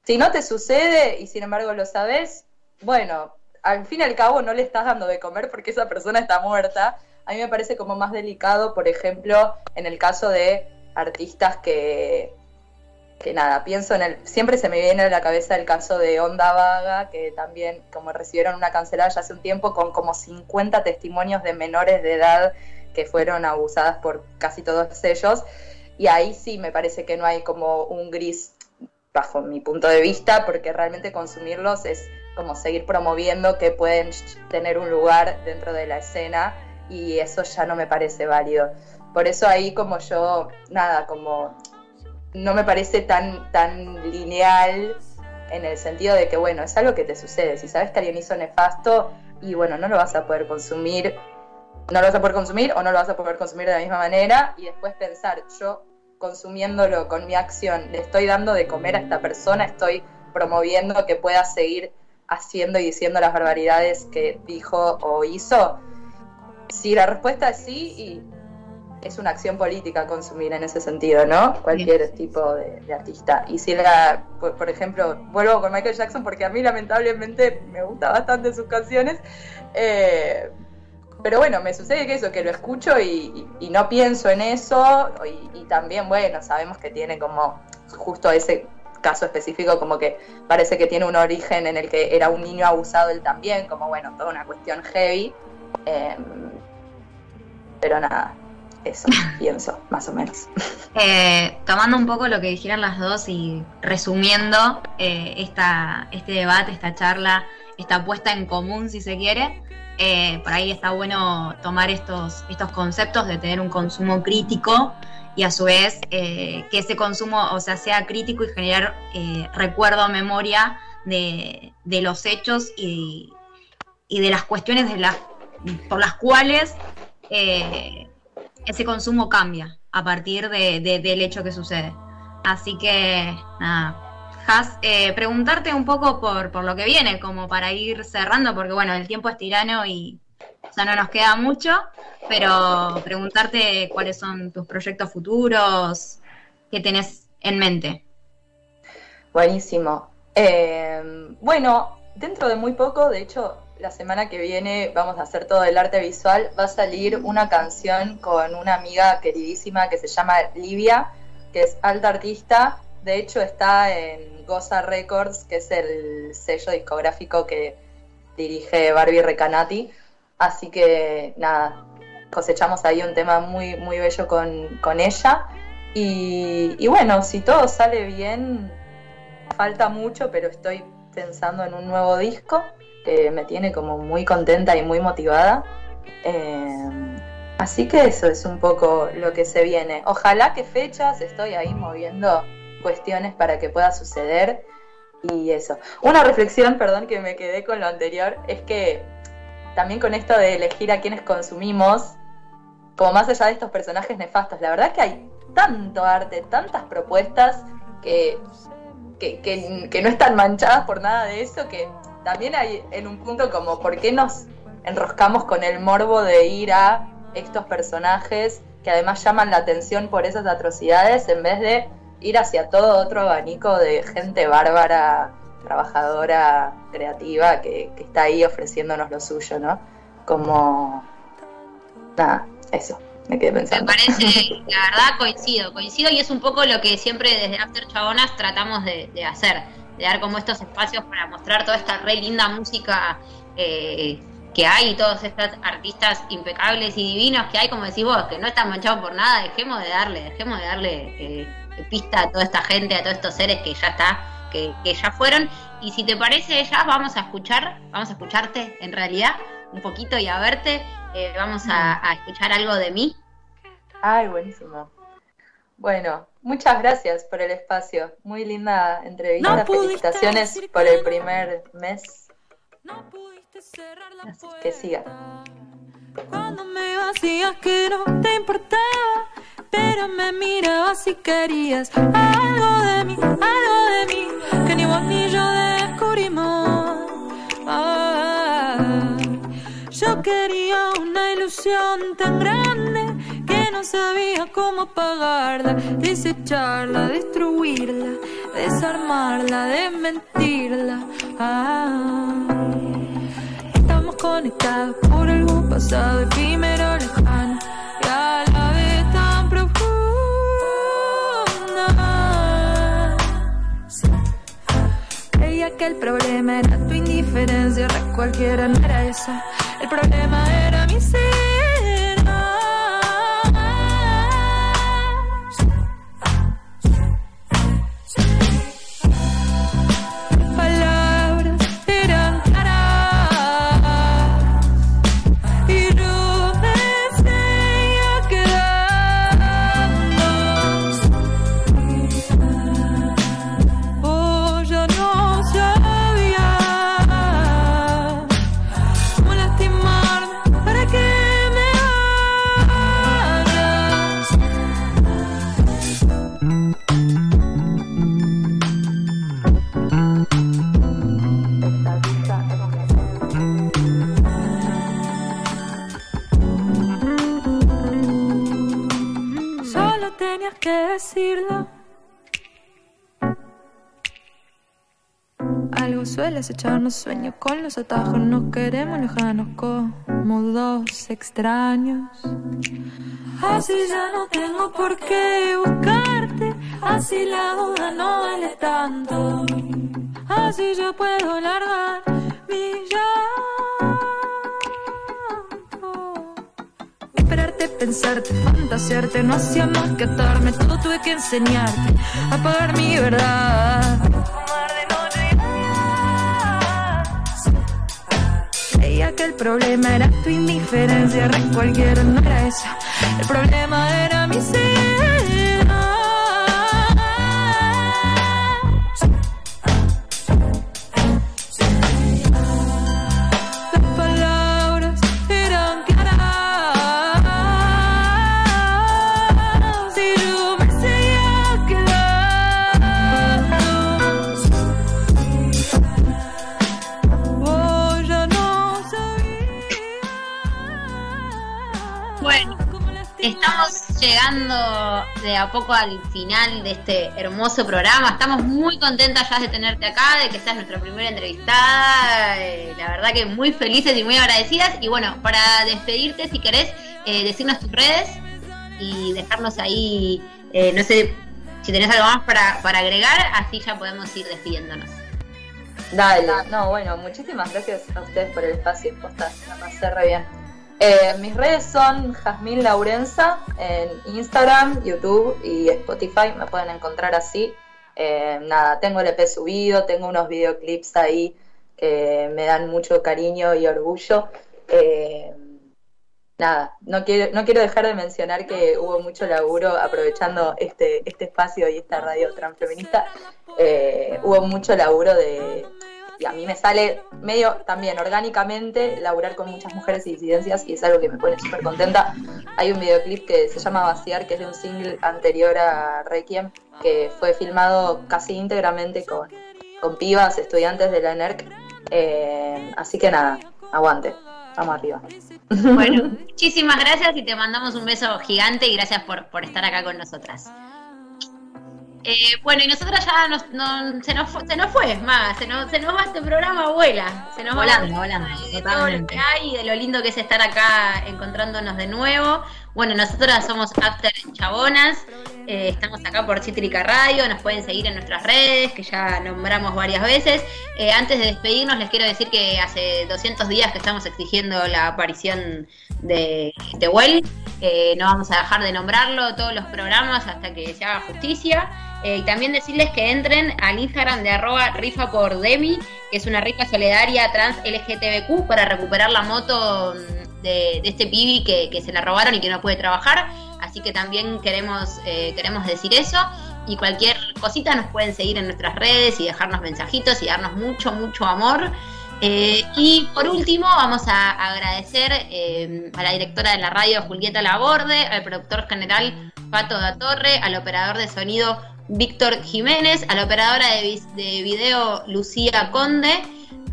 Si no te sucede y sin embargo lo sabes, bueno, al fin y al cabo no le estás dando de comer porque esa persona está muerta. A mí me parece como más delicado, por ejemplo, en el caso de artistas que, que nada, pienso en el, siempre se me viene a la cabeza el caso de Onda Vaga, que también como recibieron una cancelada ya hace un tiempo con como 50 testimonios de menores de edad que fueron abusadas por casi todos ellos. Y ahí sí me parece que no hay como un gris bajo mi punto de vista, porque realmente consumirlos es como seguir promoviendo que pueden tener un lugar dentro de la escena y eso ya no me parece válido. Por eso ahí como yo, nada, como no me parece tan, tan lineal en el sentido de que, bueno, es algo que te sucede. Si sabes que alguien hizo nefasto y, bueno, no lo vas a poder consumir, no lo vas a poder consumir o no lo vas a poder consumir de la misma manera y después pensar, yo consumiéndolo con mi acción, le estoy dando de comer a esta persona, estoy promoviendo que pueda seguir haciendo y diciendo las barbaridades que dijo o hizo. Si la respuesta es sí, y es una acción política consumir en ese sentido, ¿no? Cualquier tipo de, de artista. Y si la, por, por ejemplo, vuelvo con Michael Jackson porque a mí lamentablemente me gustan bastante sus canciones. eh, pero bueno, me sucede que eso, que lo escucho y, y- y no pienso en eso. Y, y también, bueno, sabemos que tiene como justo ese caso específico, como que parece que tiene un origen en el que era un niño abusado él también, como bueno, toda una cuestión heavy. eh, pero nada, eso pienso, más o menos. Eh, tomando un poco lo que dijeron las dos y resumiendo eh, esta, este debate, esta charla, esta puesta en común, si se quiere, eh, por ahí está bueno tomar estos, estos conceptos de tener un consumo crítico y a su vez eh, que ese consumo, o sea, sea crítico y generar eh, recuerdo, memoria de, de los hechos y, y de las cuestiones de las, por las cuales eh, ese consumo cambia a partir de- de- del hecho que sucede. Así que, nada. Has, eh, preguntarte un poco por, por lo que viene, como para ir cerrando, porque bueno, el tiempo es tirano y ya no nos queda mucho, pero preguntarte cuáles son tus proyectos futuros, qué tenés en mente. Buenísimo. Eh, bueno, dentro de muy poco, de hecho, la semana que viene vamos a hacer todo el arte visual. Va a salir una canción con una amiga queridísima que se llama Livia, que es alta artista. De hecho, está en Goza Records, que es el sello discográfico que dirige Barbie Recanati. Así que nada, cosechamos ahí un tema muy, muy bello con, con ella. Y, bueno, si todo sale bien, falta mucho, pero estoy pensando en un nuevo disco que me tiene como muy contenta y muy motivada. Eh, así que eso es un poco lo que se viene. Ojalá que fechas, estoy ahí moviendo cuestiones para que pueda suceder. Y eso. Una reflexión, perdón, que me quedé con lo anterior, es que también con esto de elegir a quienes consumimos, como más allá de estos personajes nefastos, la verdad que hay tanto arte, tantas propuestas que, que, que- no están manchadas por nada de eso, que también hay en un punto como, ¿por qué nos enroscamos con el morbo de ir a estos personajes que además llaman la atención por esas atrocidades en vez de ir hacia todo otro abanico de gente bárbara, trabajadora, creativa, que, que está ahí ofreciéndonos lo suyo, ¿no? Como... Nada, eso, me quedé Me pensando. parece, la verdad coincido, coincido y es un poco lo que siempre desde After Chabonas tratamos de, de hacer, de dar como estos espacios para mostrar toda esta re linda música eh, que hay y todos estos artistas impecables y divinos que hay, como decís vos, que no están manchados por nada, dejemos de darle, dejemos de darle eh, pista a toda esta gente, a todos estos seres que ya está, que, que ya fueron. Y si te parece, ya vamos a escuchar, vamos a escucharte en realidad un poquito y a verte. Eh, vamos a, a escuchar algo de mí. Ay, buenísimo. Bueno, muchas gracias por el espacio. Muy linda entrevista. No pudiste Felicitaciones por el primer mes. Así que siga. Cuando me decías que no te importaba, pero me mirabas y querías algo de mí, algo de mí, quería una ilusión tan grande que no sabía cómo apagarla, desecharla, destruirla, desarmarla, desmentirla. Ah. conectados por algún pasado efímero lejano y a la vez tan profunda. Creía que el problema era tu indiferencia, re cualquiera no era esa. Problema era mi ser. Algo suele echarnos sueño con los atajos. Nos queremos lejanos como dos extraños. Así ya no tengo por qué buscarte. Así la duda no vale tanto. Así yo puedo largar mi llanto. Pensarte, fantasearte, no hacía más que atarme. Todo tuve que enseñarte a pagar mi verdad. Creía que el problema era tu indiferencia, re cualquiera no era esa. El problema era estamos llegando de a poco al final de este hermoso programa. Estamos muy contentas ya de tenerte acá, de que seas nuestra primera entrevistada. Eh, la verdad que muy felices y muy agradecidas. Y bueno, para despedirte, si querés, eh, decirnos tus redes y dejarnos ahí, eh, no sé si tenés algo más para, agregar, así ya podemos ir despidiéndonos. Dale, no, bueno, muchísimas gracias a ustedes por el espacio. Posta, la pasé re bien. Eh, mis redes son Jazmín Laurenza en Instagram, YouTube y Spotify. Me pueden encontrar así. Eh, nada, tengo el EP subido, tengo unos videoclips ahí que me dan mucho cariño y orgullo. Eh, nada, no quiero, no quiero dejar de mencionar que hubo mucho laburo aprovechando este, este espacio y esta radio transfeminista. Hubo mucho laburo de, y a mí me sale medio también orgánicamente laburar con muchas mujeres y disidencias y es algo que me pone súper contenta. Hay un videoclip que se llama Vaciar, que es de un single anterior a Requiem, que fue filmado casi íntegramente con, con pibas, estudiantes de la NERC. Eh, así que nada, aguante, vamos arriba. Bueno, muchísimas gracias y te mandamos un beso gigante y gracias por, por estar acá con nosotras. Eh, bueno, y nosotras ya nos, no- se, nos, se nos fue, más, se nos, se nos va este programa, abuela. Se nos Volando, va volando, de todo lo que hay, de lo lindo que es estar acá encontrándonos de nuevo. Bueno, nosotras somos After Chabonas, eh, estamos acá por Cítrica Radio, nos pueden seguir en nuestras redes, que ya nombramos varias veces. Eh, antes de despedirnos, les quiero decir que hace 200 días que estamos exigiendo la aparición de. Eh, no vamos a dejar de nombrarlo todos los programas hasta que se haga justicia. Eh, y también decirles que entren al Instagram de arroba rifa por Demi, que es una rifa solidaria trans LGTBQ para recuperar la moto mm, de, de este pibi que, que se la robaron y que no puede trabajar. Así que también queremos, eh, queremos decir eso. Y cualquier cosita nos pueden seguir en nuestras redes y dejarnos mensajitos y darnos mucho, mucho amor. Eh, y por último, vamos a agradecer eh, a la directora de la radio, Julieta Laborde, al productor general, Pato da Torre, al operador de sonido, Víctor Jiménez, a la operadora de, de video, Lucía Conde,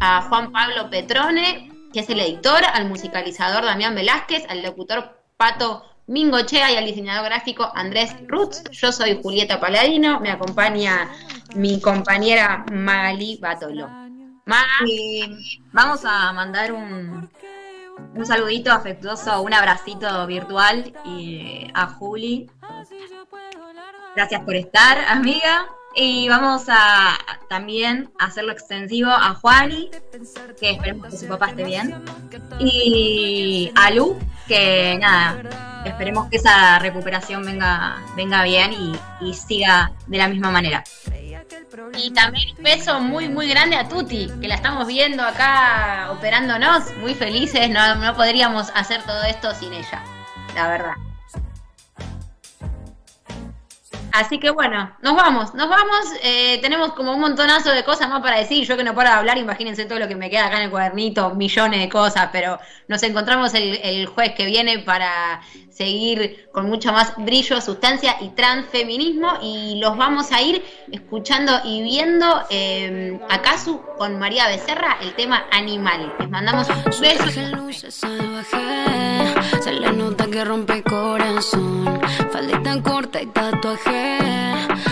a Juan Pablo Petrone, que es el editor, al musicalizador Damián Velázquez, al locutor Pato Mingochea y al diseñador gráfico Andrés Rutz. Yo soy Julieta Paladino, me acompaña mi compañera Magali Batolo. Y vamos a mandar un, un saludito afectuoso, un abracito virtual y a Juli. Gracias por estar, amiga. Y vamos a también hacerlo extensivo a Juani, que esperemos que su papá esté bien. Y a Lu, que nada, esperemos que esa recuperación venga, venga bien y, y siga de la misma manera. Y también un beso muy, muy grande a Tuti, que la estamos viendo acá operándonos, muy felices, no, no podríamos hacer todo esto sin ella, la verdad. Así que bueno, nos vamos, nos vamos. eh, tenemos como un montonazo de cosas más para decir. Yo que no paro de hablar, imagínense todo lo que me queda acá en el cuadernito, millones de cosas, pero nos encontramos el, el jueves que viene para seguir con mucho más brillo, sustancia y transfeminismo. Y los vamos a ir escuchando y viendo eh, a Casu con María Becerra el tema Animal. Les mandamos un beso. Se le nota que rompe corazón. Faldita corta y tatuaje.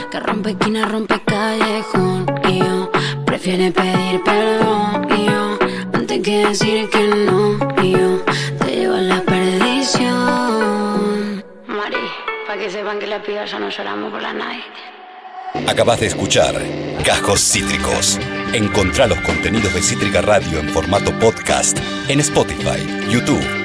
Que rompe esquina, rompe callejón. Y yo prefiere pedir perdón. Y yo antes que decir que no. Y yo te llevo a la perdición. Mari, para que sepan que la piba ya no lloramos por la night. Acabas de escuchar Cajos Cítricos. Encontrá los contenidos de Cítrica Radio en formato podcast en Spotify, YouTube